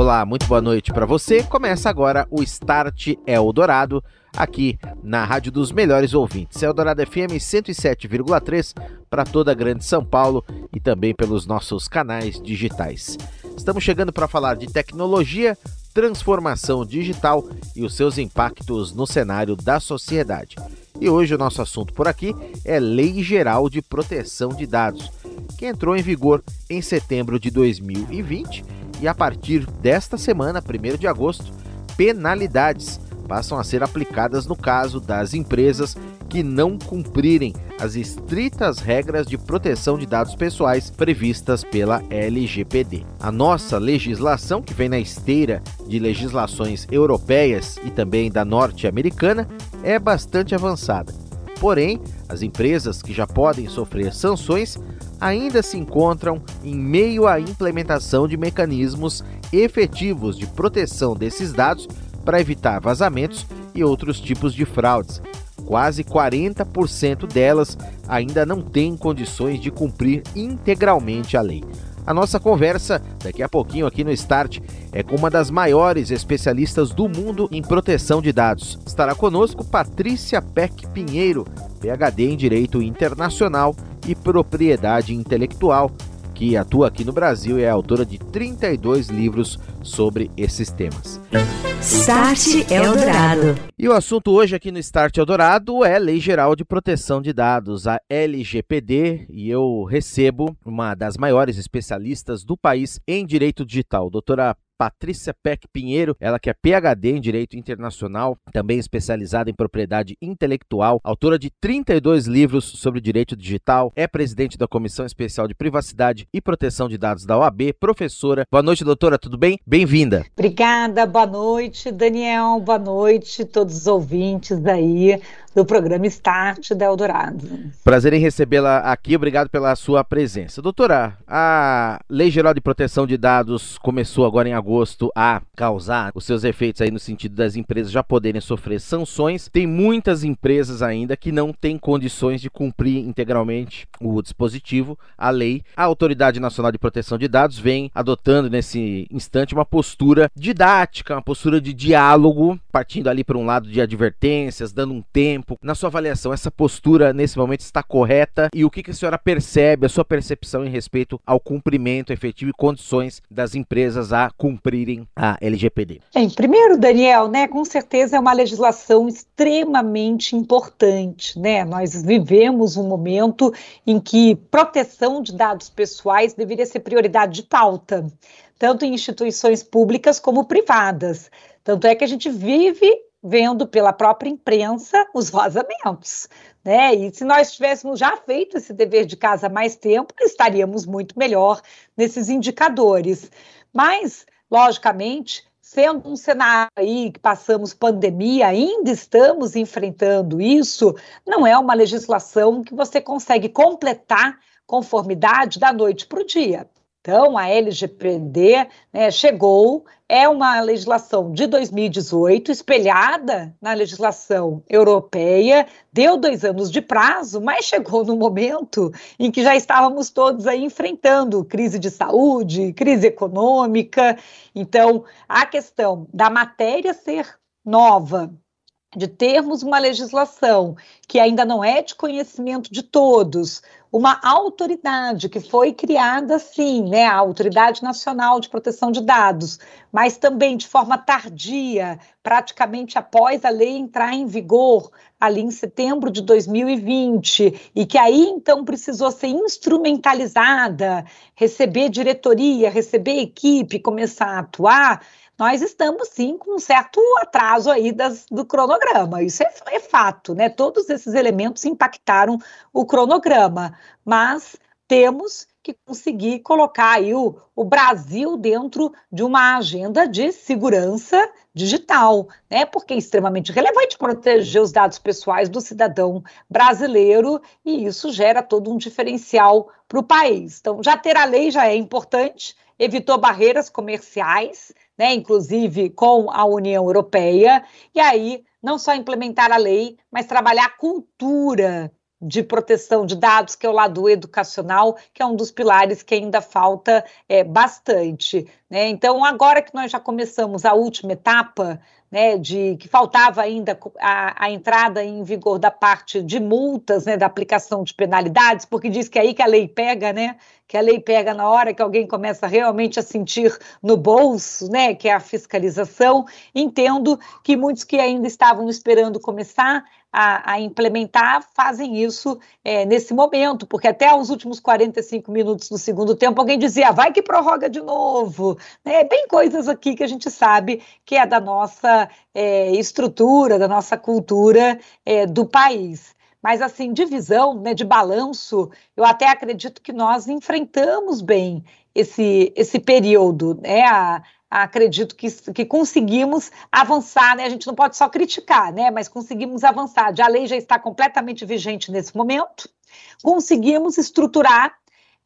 Olá, muito boa noite para você. Começa agora o Start Eldorado aqui na Rádio dos Melhores Ouvintes. Eldorado FM 107,3 para toda a Grande São Paulo e também pelos nossos canais digitais. Estamos chegando para falar de tecnologia, transformação digital e os seus impactos no cenário da sociedade. E hoje o nosso assunto por aqui é Lei Geral de Proteção de Dados, que entrou em vigor em setembro de 2020 e a partir desta semana, 1 de agosto, penalidades passam a ser aplicadas no caso das empresas que não cumprirem as estritas regras de proteção de dados pessoais previstas pela LGPD. A nossa legislação, que vem na esteira de legislações europeias e também da norte-americana, é bastante avançada. Porém, as empresas que já podem sofrer sanções ainda se encontram em meio à implementação de mecanismos efetivos de proteção desses dados para evitar vazamentos e outros tipos de fraudes. Quase 40% delas ainda não têm condições de cumprir integralmente a lei. A nossa conversa, daqui a pouquinho aqui no Start, é com uma das maiores especialistas do mundo em proteção de dados. Estará conosco Patrícia Peck Pinheiro, PhD em Direito Internacional e Propriedade Intelectual, que atua aqui no Brasil e é autora de 32 livros sobre esses temas. Start Eldorado. E o assunto hoje aqui no Start Eldorado é Lei Geral de Proteção de Dados, a LGPD, e eu recebo uma das maiores especialistas do país em direito digital, doutora Patrícia Peck Pinheiro, ela que é PhD em Direito Internacional, também especializada em propriedade intelectual, autora de 32 livros sobre direito digital, é presidente da Comissão Especial de Privacidade e Proteção de Dados da OAB, professora. Boa noite, doutora, tudo bem? Bem-vinda. Obrigada, boa noite, Daniel, boa noite, todos os ouvintes aí do programa Start da Eldorado. Prazer em recebê-la aqui, obrigado pela sua presença. Doutora, a Lei Geral de Proteção de Dados começou agora em agosto a causar os seus efeitos aí no sentido das empresas já poderem sofrer sanções. Tem muitas empresas ainda que não têm condições de cumprir integralmente o dispositivo, a lei. A Autoridade Nacional de Proteção de Dados vem adotando nesse instante uma postura didática, uma postura de diálogo, partindo ali para um lado de advertências, dando um tempo tempo. Na sua avaliação, essa postura nesse momento está correta? E o que, a senhora percebe, a sua percepção em respeito ao cumprimento efetivo e condições das empresas a cumprirem a LGPD? Bem, primeiro, Daniel, né, com certeza é uma legislação extremamente importante, né? Nós vivemos um momento em que proteção de dados pessoais deveria ser prioridade de pauta, tanto em instituições públicas como privadas. Tanto é que a gente vive vendo pela própria imprensa os vazamentos. Né? E se nós tivéssemos já feito esse dever de casa há mais tempo, estaríamos muito melhor nesses indicadores. Mas, logicamente, sendo um cenário aí que passamos pandemia, ainda estamos enfrentando isso, não é uma legislação que você consegue completar conformidade da noite para o dia. Então, a LGPD né, chegou, é uma legislação de 2018, espelhada na legislação europeia, deu dois anos de prazo, mas chegou no momento em que já estávamos todos aí enfrentando crise de saúde, crise econômica. Então, a questão da matéria ser nova, de termos uma legislação que ainda não é de conhecimento de todos, uma autoridade que foi criada, sim, né, a Autoridade Nacional de Proteção de Dados, mas também de forma tardia, praticamente após a lei entrar em vigor, ali em setembro de 2020, e que aí então precisou ser instrumentalizada, receber diretoria, receber equipe, começar a atuar, nós estamos sim com um certo atraso aí das, do cronograma. Isso é, é fato, né? Todos esses elementos impactaram o cronograma, mas temos que conseguir colocar aí o, o, Brasil dentro de uma agenda de segurança digital, né? Porque é extremamente relevante proteger os dados pessoais do cidadão brasileiro e isso gera todo um diferencial para o país. Então, já ter a lei já é importante, evitou barreiras comerciais, né, inclusive com a União Europeia, e aí não só implementar a lei, mas trabalhar a cultura de proteção de dados, que é o lado educacional, que é um dos pilares que ainda falta é, bastante. Né? Então, agora que nós já começamos a última etapa, né, de que faltava ainda a, a, entrada em vigor da parte de multas, né, da aplicação de penalidades, porque diz que é aí que a lei pega, né, que a lei pega na hora que alguém começa realmente a sentir no bolso, né, que é a fiscalização. Entendo que muitos que ainda estavam esperando começar a, a implementar fazem isso é, nesse momento, porque até os últimos 45 minutos do segundo tempo alguém dizia, vai que prorroga de novo. É bem coisas aqui que a gente sabe que é da nossa é, estrutura, da nossa cultura é, do país. Mas, assim, de visão, né, de balanço, eu até acredito que nós enfrentamos bem esse, esse período. Né? A, acredito que, que conseguimos avançar, né? A gente não pode só criticar, né? Mas conseguimos avançar. A lei já está completamente vigente nesse momento. Conseguimos estruturar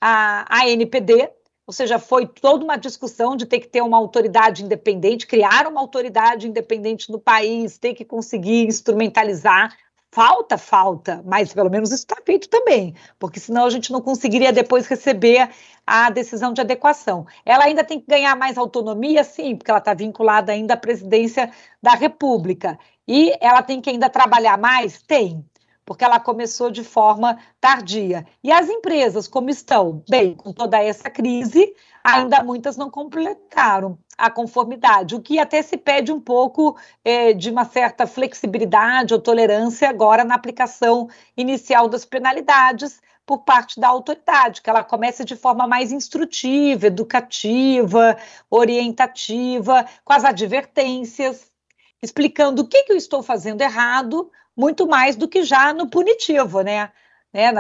a, a NPD, ou seja, foi toda uma discussão de ter que ter uma autoridade independente, criar uma autoridade independente no país, ter que conseguir instrumentalizar Falta, falta, mas pelo menos isso está feito também, porque senão a gente não conseguiria depois receber a decisão de adequação. Ela ainda tem que ganhar mais autonomia, sim, porque ela está vinculada ainda à presidência da República. E ela tem que ainda trabalhar mais? Tem porque ela começou de forma tardia. E as empresas, como estão? Bem, com toda essa crise, ainda muitas não completaram a conformidade, o que até se pede um pouco é, de uma certa flexibilidade ou tolerância agora na aplicação inicial das penalidades por parte da autoridade, que ela comece de forma mais instrutiva, educativa, orientativa, com as advertências, explicando o que, que eu estou fazendo errado, muito mais do que já no punitivo, né? né?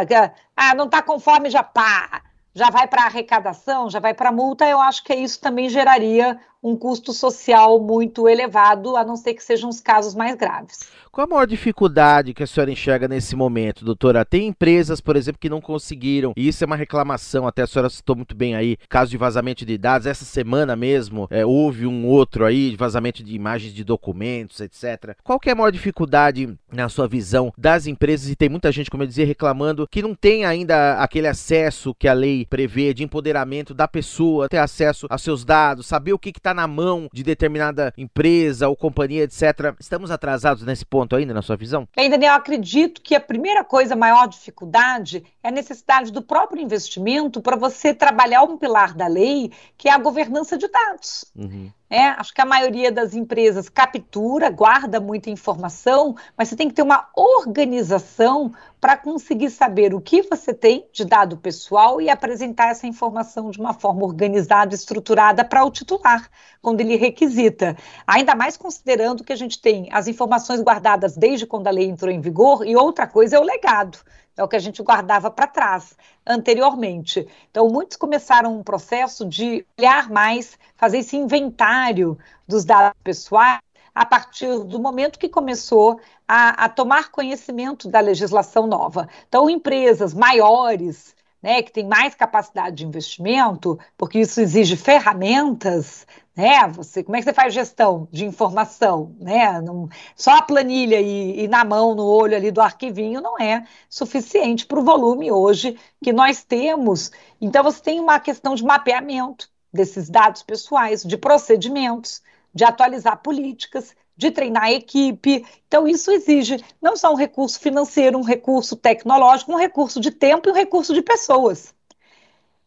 Ah, não está conforme, já pá, já vai para arrecadação, já vai para multa, eu acho que isso também geraria um custo social muito elevado, a não ser que sejam os casos mais graves. Qual a maior dificuldade que a senhora enxerga nesse momento, doutora? Tem empresas, por exemplo, que não conseguiram, e isso é uma reclamação, até a senhora citou muito bem aí, caso de vazamento de dados. Essa semana mesmo é, houve um outro aí, de vazamento de imagens de documentos, etc. Qual que é a maior dificuldade, na sua visão, das empresas? E tem muita gente, como eu dizia, reclamando que não tem ainda aquele acesso que a lei prevê de empoderamento da pessoa, ter acesso aos seus dados, saber o que está na mão de determinada empresa ou companhia, etc. Estamos atrasados nesse ponto ainda, na sua visão? Bem, Daniel, acredito que a primeira coisa, a maior dificuldade, é a necessidade do próprio investimento para você trabalhar um pilar da lei, que é a governança de dados. Uhum. É, acho que a maioria das empresas captura, guarda muita informação, mas você tem que ter uma organização para conseguir saber o que você tem de dado pessoal e apresentar essa informação de uma forma organizada, estruturada para o titular, quando ele requisita. Ainda mais considerando que a gente tem as informações guardadas desde quando a lei entrou em vigor, e outra coisa é o legado é o que a gente guardava para trás anteriormente. Então, muitos começaram um processo de olhar mais, fazer esse inventário dos dados pessoais a partir do momento que começou a, a tomar conhecimento da legislação nova. Então, empresas maiores, né, que têm mais capacidade de investimento, porque isso exige ferramentas, né? Você, como é que você faz gestão de informação, né? Não, só a planilha e, e, na mão, no olho ali do arquivinho não é suficiente para o volume hoje que nós temos. Então você tem uma questão de mapeamento desses dados pessoais, de procedimentos, de atualizar políticas, de treinar a equipe. Então, isso exige não só um recurso financeiro, um recurso tecnológico, um recurso de tempo e um recurso de pessoas.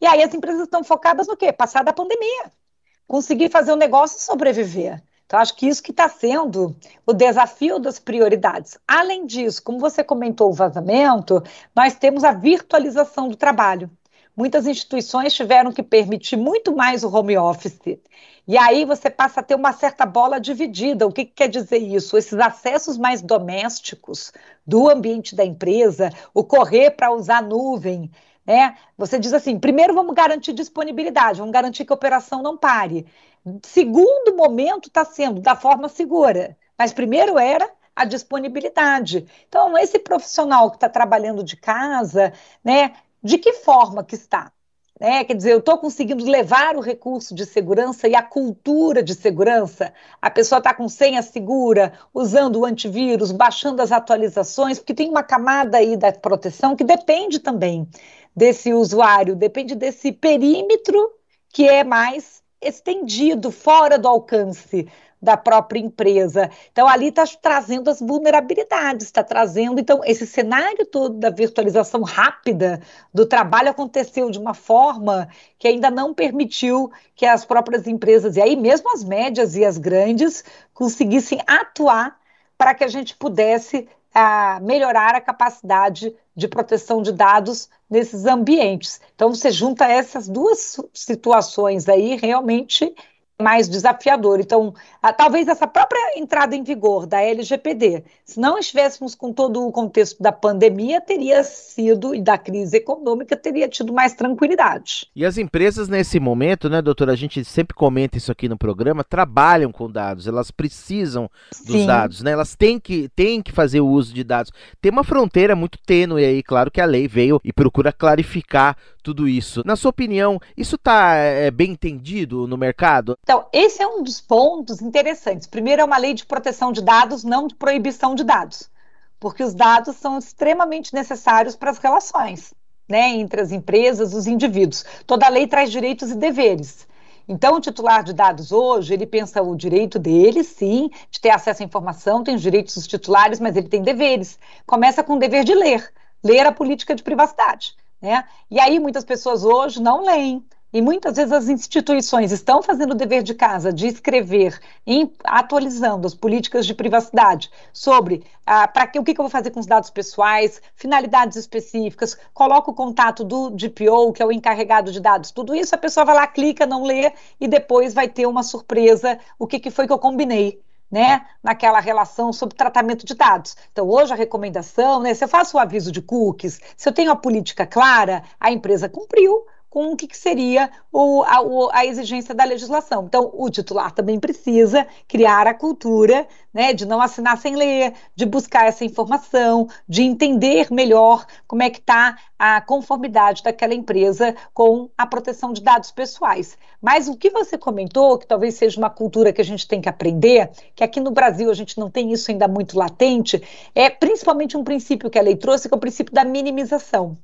E aí as empresas estão focadas no quê? Passar da pandemia, conseguir fazer o negócio sobreviver. Então, acho que isso que está sendo o desafio das prioridades. Além disso, como você comentou o vazamento, nós temos a virtualização do trabalho. Muitas instituições tiveram que permitir muito mais o home office. E aí você passa a ter uma certa bola dividida. O que, que quer dizer isso? Esses acessos mais domésticos do ambiente da empresa, o correr para usar nuvem, né? Você diz assim: primeiro vamos garantir disponibilidade, vamos garantir que a operação não pare. Segundo momento está sendo da forma segura, mas primeiro era a disponibilidade. Então, esse profissional que está trabalhando de casa, né, de que forma que está? Né? Quer dizer, eu estou conseguindo levar o recurso de segurança e a cultura de segurança. A pessoa está com senha segura, usando o antivírus, baixando as atualizações, porque tem uma camada aí da proteção que depende também desse usuário, depende desse perímetro que é mais estendido, fora do alcance da própria empresa. Então, ali está trazendo as vulnerabilidades, está trazendo. Então, esse cenário todo da virtualização rápida do trabalho aconteceu de uma forma que ainda não permitiu que as próprias empresas, e aí mesmo as médias e as grandes, conseguissem atuar para que a gente pudesse a melhorar a capacidade de proteção de dados nesses ambientes. Então, você junta essas duas situações aí, realmente mais desafiador. Então, a, talvez essa própria entrada em vigor da LGPD, se não estivéssemos com todo o contexto da pandemia, teria sido, e da crise econômica, teria tido mais tranquilidade. E as empresas, nesse momento, né, doutora, a gente sempre comenta isso aqui no programa, trabalham com dados, elas precisam dos Sim. dados, né? Elas têm que, têm que fazer o uso de dados. Tem uma fronteira muito tênue aí, claro que a lei veio e procura clarificar tudo isso. Na sua opinião, isso está é, bem entendido no mercado? Então, esse é um dos pontos interessantes. Primeiro, é uma lei de proteção de dados, não de proibição de dados, porque os dados são extremamente necessários para as relações né, entre as empresas os indivíduos. Toda lei traz direitos e deveres. Então, o titular de dados hoje, ele pensa o direito dele, sim, de ter acesso à informação, tem os direitos dos titulares, mas ele tem deveres. Começa com o dever de ler, ler a política de privacidade. Né? E aí muitas pessoas hoje não leem. E muitas vezes as instituições estão fazendo o dever de casa de escrever, em, atualizando as políticas de privacidade sobre ah, para que o que, que eu vou fazer com os dados pessoais, finalidades específicas, coloco o contato do DPO, que é o encarregado de dados, tudo isso a pessoa vai lá, clica, não lê e depois vai ter uma surpresa, o que, que foi que eu combinei né, naquela relação sobre tratamento de dados. Então, hoje a recomendação, né, se eu faço o aviso de cookies, se eu tenho a política clara, a empresa cumpriu, com o que, que seria o, a, a, exigência da legislação. Então, o titular também precisa criar a cultura né, de não assinar sem ler, de buscar essa informação, de entender melhor como é que está a conformidade daquela empresa com a proteção de dados pessoais. Mas o que você comentou, que talvez seja uma cultura que a gente tem que aprender, que aqui no Brasil a gente não tem isso ainda muito latente, é principalmente um princípio que a lei trouxe, que é o princípio da minimização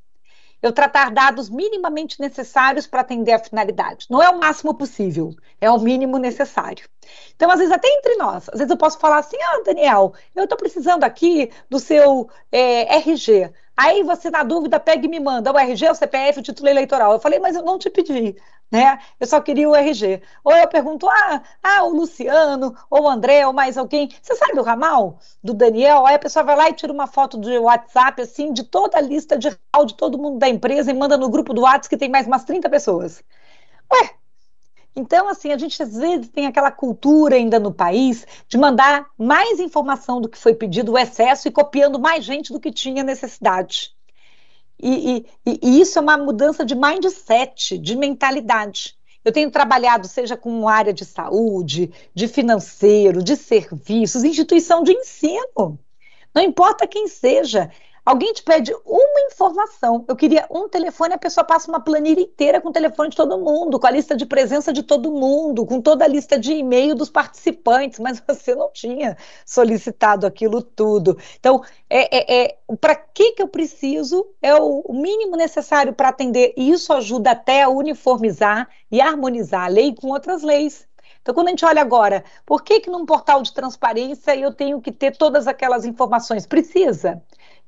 eu tratar dados minimamente necessários para atender a finalidade. Não é o máximo possível, é o mínimo necessário. Então, às vezes, até entre nós, às vezes eu posso falar assim: ah, Daniel, eu estou precisando aqui do seu é, RG. Aí você, na dúvida, pega e me manda o RG, o CPF, o título eleitoral. Eu falei, mas eu não te pedi, né? Eu só queria o RG. Ou eu pergunto, ah, ah, o Luciano, ou o André, ou mais alguém. Você sabe o ramal do Daniel? Aí a pessoa vai lá e tira uma foto de WhatsApp, assim, de toda a lista de de todo mundo da empresa e manda no grupo do WhatsApp que tem mais umas 30 pessoas. Ué, então, assim, a gente às vezes tem aquela cultura ainda no país de mandar mais informação do que foi pedido, o excesso, e copiando mais gente do que tinha necessidade. E, e, e isso é uma mudança de mindset, de mentalidade. Eu tenho trabalhado, seja com área de saúde, de financeiro, de serviços, instituição de ensino. Não importa quem seja, Alguém te pede uma informação. Eu queria um telefone, a pessoa passa uma planilha inteira com o telefone de todo mundo, com a lista de presença de todo mundo, com toda a lista de e-mail dos participantes, mas você não tinha solicitado aquilo tudo. Então, é, é, é para que, que eu preciso? É o, o mínimo necessário para atender. E isso ajuda até a uniformizar e harmonizar a lei com outras leis Então, quando a gente olha agora, por que que num portal de transparência eu tenho que ter todas aquelas informações? Precisa.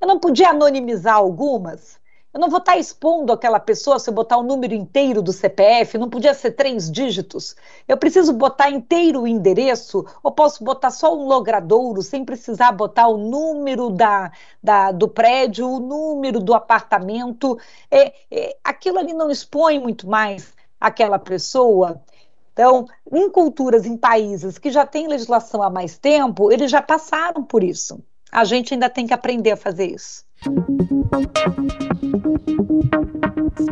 Eu não podia anonimizar algumas? Eu não vou estar expondo aquela pessoa se eu botar o número inteiro do CPF, não podia ser três dígitos. Eu preciso botar inteiro o endereço, ou posso botar só um logradouro, sem precisar botar o número da, da do prédio, o número do apartamento. É, é, aquilo ali não expõe muito mais aquela pessoa. Então, em culturas, em países que já têm legislação há mais tempo, eles já passaram por isso. A gente ainda tem que aprender a fazer isso.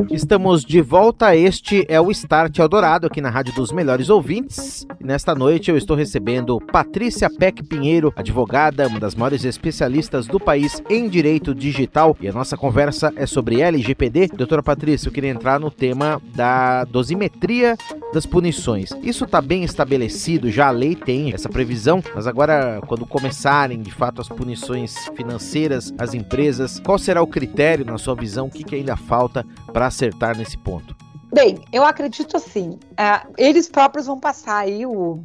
Estamos de volta. Este é o Start Eldorado aqui na Rádio dos Melhores Ouvintes. Nesta noite eu estou recebendo Patrícia Peck Pinheiro, advogada, uma das maiores especialistas do país em direito digital. E a nossa conversa é sobre LGPD. Doutora Patrícia, eu queria entrar no tema da dosimetria das punições. Isso está bem estabelecido, já a lei tem essa previsão, mas agora, quando começarem de fato as punições financeiras, as empresas Qual será o critério, na sua visão? O que, que ainda falta para acertar nesse ponto? Bem, eu acredito assim, uh, eles próprios vão passar aí o,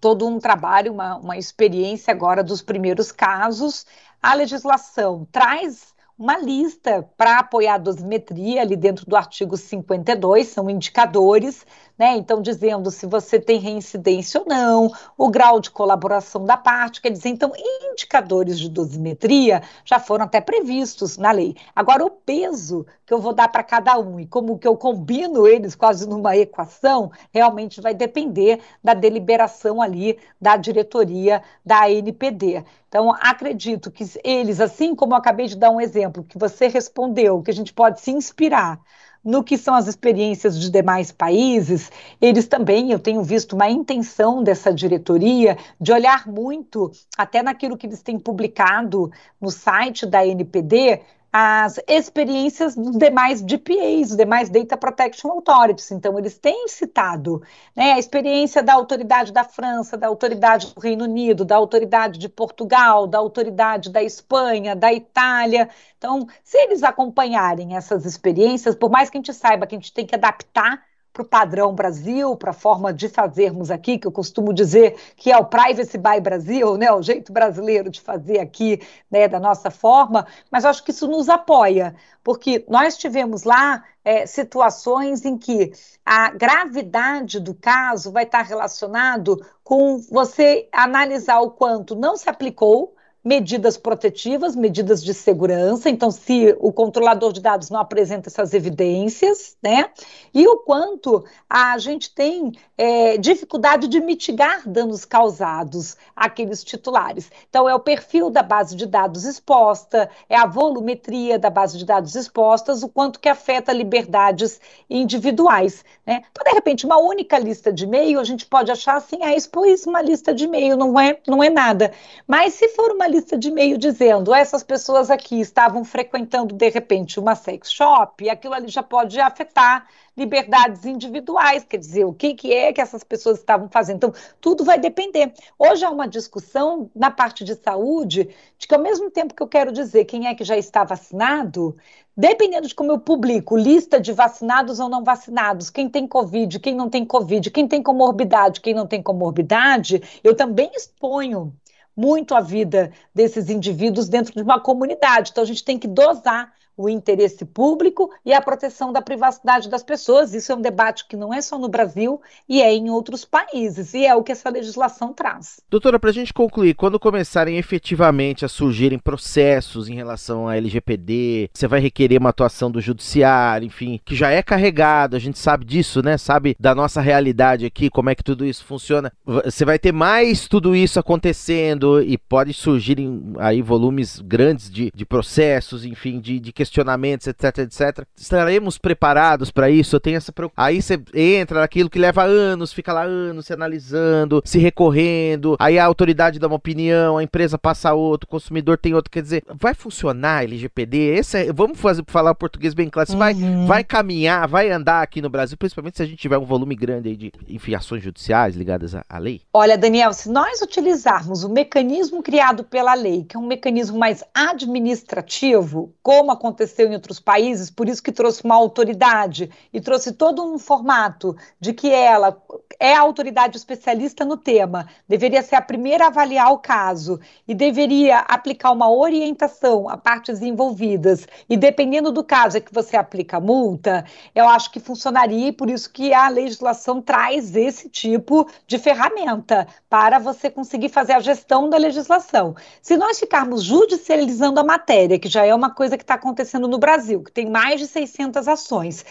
todo um trabalho, uma, uma experiência agora dos primeiros casos. A legislação traz uma lista para apoiar a dosimetria ali dentro do artigo 52, são indicadores, né? Então, dizendo se você tem reincidência ou não, o grau de colaboração da parte, quer dizer, então, indicadores de dosimetria já foram até previstos na lei. Agora, o peso que eu vou dar para cada um e como que eu combino eles quase numa equação, realmente vai depender da deliberação ali da diretoria da ANPD. Então, acredito que eles, assim como eu acabei de dar um exemplo, que você respondeu, que a gente pode se inspirar no que são as experiências de demais países, eles também, eu tenho visto uma intenção dessa diretoria de olhar muito até naquilo que eles têm publicado no site da NPD, as experiências dos demais DPAs, os demais Data Protection Authorities. Então, eles têm citado né, a experiência da autoridade da França, da autoridade do Reino Unido, da autoridade de Portugal, da autoridade da Espanha, da Itália. Então, se eles acompanharem essas experiências, por mais que a gente saiba que a gente tem que adaptar para o padrão Brasil, para a forma de fazermos aqui, que eu costumo dizer que é o Privacy by Brasil, né, o jeito brasileiro de fazer aqui, né, da nossa forma, mas acho que isso nos apoia, porque nós tivemos lá é, situações em que a gravidade do caso vai estar relacionado com você analisar o quanto não se aplicou, medidas protetivas, medidas de segurança. Então, se o controlador de dados não apresenta essas evidências, né? E o quanto a gente tem é, dificuldade de mitigar danos causados àqueles titulares. Então, é o perfil da base de dados exposta, é a volumetria da base de dados expostas, o quanto que afeta liberdades individuais, né? Então, de repente, uma única lista de e-mail, a gente pode achar assim, ah, expôs uma lista de e-mail, não é, não é nada. Mas se for uma lista de e-mail dizendo essas pessoas aqui estavam frequentando de repente uma sex shop, aquilo ali já pode afetar liberdades individuais, quer dizer, o que, que é que essas pessoas estavam fazendo. Então, tudo vai depender. Hoje há uma discussão na parte de saúde de que, ao mesmo tempo que eu quero dizer quem é que já está vacinado, dependendo de como eu publico lista de vacinados ou não vacinados, quem tem Covid, quem não tem Covid, quem tem comorbidade, quem não tem comorbidade, eu também exponho muito a vida desses indivíduos dentro de uma comunidade. Então, a gente tem que dosar o interesse público e a proteção da privacidade das pessoas. Isso é um debate que não é só no Brasil e é em outros países, e é o que essa legislação traz. Doutora, para a gente concluir, quando começarem efetivamente a surgirem processos em relação à LGPD, você vai requerer uma atuação do judiciário, enfim, que já é carregado, a gente sabe disso, né? Sabe da nossa realidade aqui, como é que tudo isso funciona. Você vai ter mais tudo isso acontecendo e pode surgir aí volumes grandes de, de processos, enfim, de, de questionamentos, etc, etc. Estaremos preparados para isso? Eu tenho essa preocupação. Aí você entra naquilo que leva anos, fica lá anos se analisando, se recorrendo, aí a autoridade dá uma opinião, a empresa passa outro, o consumidor tem outro. Quer dizer, vai funcionar LGPD? Esse é, vamos fazer, falar português bem claro. Uhum. Vai, vai caminhar, vai andar aqui no Brasil, principalmente se a gente tiver um volume grande aí de enfim, ações judiciais ligadas à, à lei? Olha, Daniel, se nós utilizarmos o mecanismo criado pela lei, que é um mecanismo mais administrativo, como aconteceu aconteceu em outros países, por isso que trouxe uma autoridade e trouxe todo um formato de que ela é a autoridade especialista no tema, deveria ser a primeira a avaliar o caso e deveria aplicar uma orientação a partes envolvidas. E dependendo do caso é que você aplica a multa, eu acho que funcionaria e por isso que a legislação traz esse tipo de ferramenta para você conseguir fazer a gestão da legislação. Se nós ficarmos judicializando a matéria, que já é uma coisa que está acontecendo no Brasil, que tem mais de 600 ações,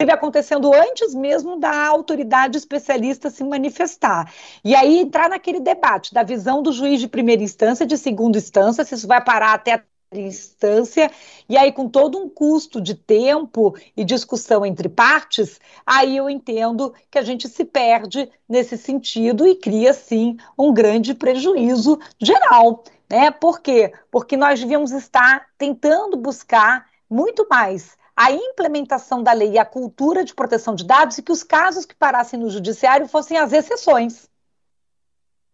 acontecendo antes mesmo da autoridade especialista se manifestar. E aí entrar naquele debate da visão do juiz de primeira instância, de segunda instância, se isso vai parar até a instância, e aí com todo um custo de tempo e discussão entre partes, aí eu entendo que a gente se perde nesse sentido e cria, sim, um grande prejuízo geral. Né? Por quê? Porque nós devíamos estar tentando buscar muito mais a implementação da lei e a cultura de proteção de dados e que os casos que parassem no judiciário fossem as exceções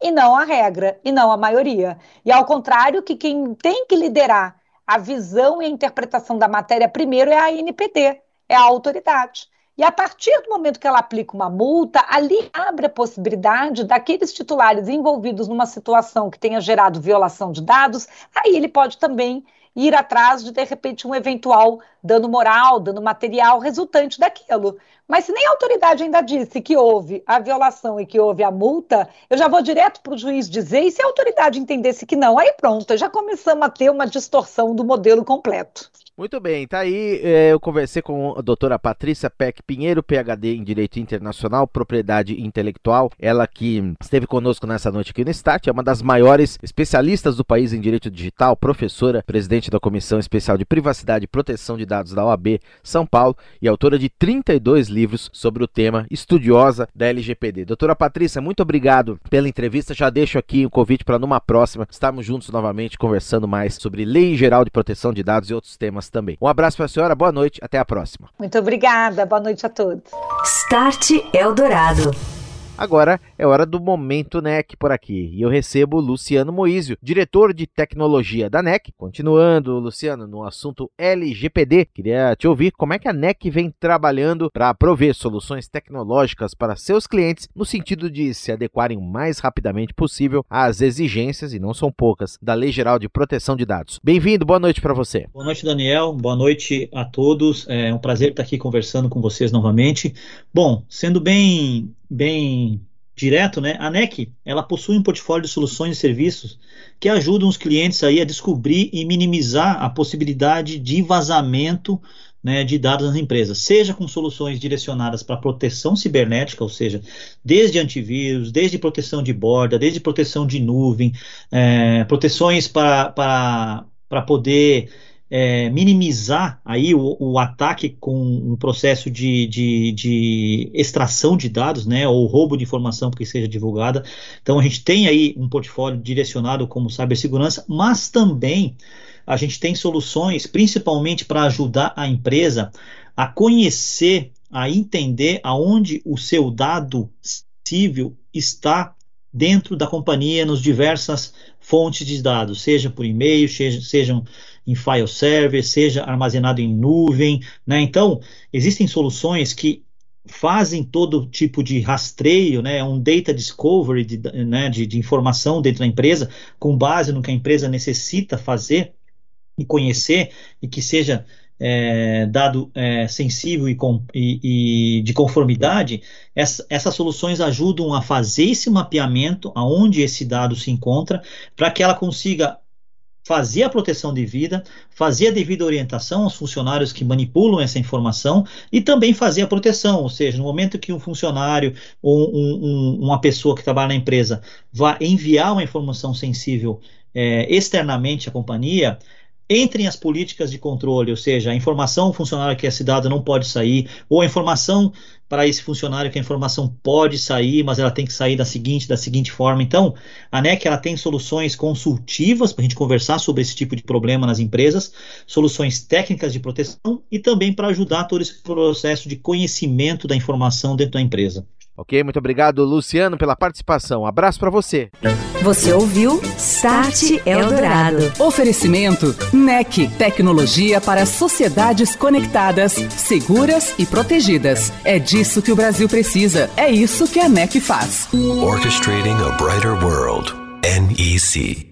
e não a regra, e não a maioria. E ao contrário, que quem tem que liderar a visão e a interpretação da matéria primeiro é a ANPD, é a autoridade. E a partir do momento que ela aplica uma multa, ali abre a possibilidade daqueles titulares envolvidos numa situação que tenha gerado violação de dados, aí ele pode também ir atrás de, de repente, um eventual dano moral, dano material resultante daquilo. Mas se nem a autoridade ainda disse que houve a violação e que houve a multa, eu já vou direto para o juiz dizer, e se a autoridade entendesse que não, aí pronto, já começamos a ter uma distorção do modelo completo. Muito bem, tá aí. É, eu conversei com a doutora Patrícia Peck Pinheiro, PhD em Direito Internacional, Propriedade Intelectual. Ela que esteve conosco nessa noite aqui no Start, é uma das maiores especialistas do país em direito digital, professora, presidente da Comissão Especial de Privacidade e Proteção de Dados da OAB São Paulo e autora de 32 livros sobre o tema, estudiosa da LGPD. Doutora Patrícia, muito obrigado pela entrevista. Já deixo aqui o convite para numa próxima estarmos juntos novamente conversando mais sobre Lei Geral de Proteção de Dados e outros temas também. Um abraço para a senhora, boa noite, até a próxima. Muito obrigada, boa noite a todos. Start Eldorado. Agora é hora do Momento NEC por aqui. E eu recebo Luciano Moísio, diretor de tecnologia da NEC. Continuando, Luciano, no assunto LGPD, queria te ouvir como é que a NEC vem trabalhando para prover soluções tecnológicas para seus clientes no sentido de se adequarem o mais rapidamente possível às exigências, e não são poucas, da Lei Geral de Proteção de Dados. Bem-vindo, boa noite para você. Boa noite, Daniel. Boa noite a todos. É um prazer estar aqui conversando com vocês novamente. Bom, sendo bem bem direto, né? A NEC, ela possui um portfólio de soluções e serviços que ajudam os clientes aí a descobrir e minimizar a possibilidade de vazamento né, de dados nas empresas, seja com soluções direcionadas para proteção cibernética, ou seja, desde antivírus, desde proteção de borda, desde proteção de nuvem, é, proteções para poder é, minimizar aí o, o, ataque com um processo de, de, de, extração de dados, né, ou roubo de informação que seja divulgada. Então a gente tem aí um portfólio direcionado como cibersegurança, mas também a gente tem soluções, principalmente para ajudar a empresa a conhecer, a entender aonde o seu dado civil está dentro da companhia nos diversas fontes de dados, seja por e-mail, seja, sejam em file server, seja armazenado em nuvem. Né? Então, existem soluções que fazem todo tipo de rastreio, né, um data discovery de, né, de, de, informação dentro da empresa, com base no que a empresa necessita fazer e conhecer, e que seja é, dado é, sensível e, com, e, e, de conformidade, essa, essas soluções ajudam a fazer esse mapeamento aonde esse dado se encontra, para que ela consiga fazer a proteção de vida, fazer a devida orientação aos funcionários que manipulam essa informação e também fazer a proteção, ou seja, no momento que um funcionário ou um, um, uma pessoa que trabalha na empresa vai enviar uma informação sensível é, externamente à companhia, entrem as políticas de controle, ou seja, a informação funcionário que esse dado não pode sair, ou a informação para esse funcionário que a informação pode sair, mas ela tem que sair da seguinte, da seguinte forma. Então, a NEC ela tem soluções consultivas para a gente conversar sobre esse tipo de problema nas empresas, soluções técnicas de proteção e também para ajudar todo esse processo de conhecimento da informação dentro da empresa. Ok? Muito obrigado, Luciano, pela participação. abraço para você. Você ouviu Start Eldorado. Oferecimento NEC, tecnologia para sociedades conectadas, seguras e protegidas. É disso que o Brasil precisa. É isso que a NEC faz. Orchestrating a brighter world. NEC.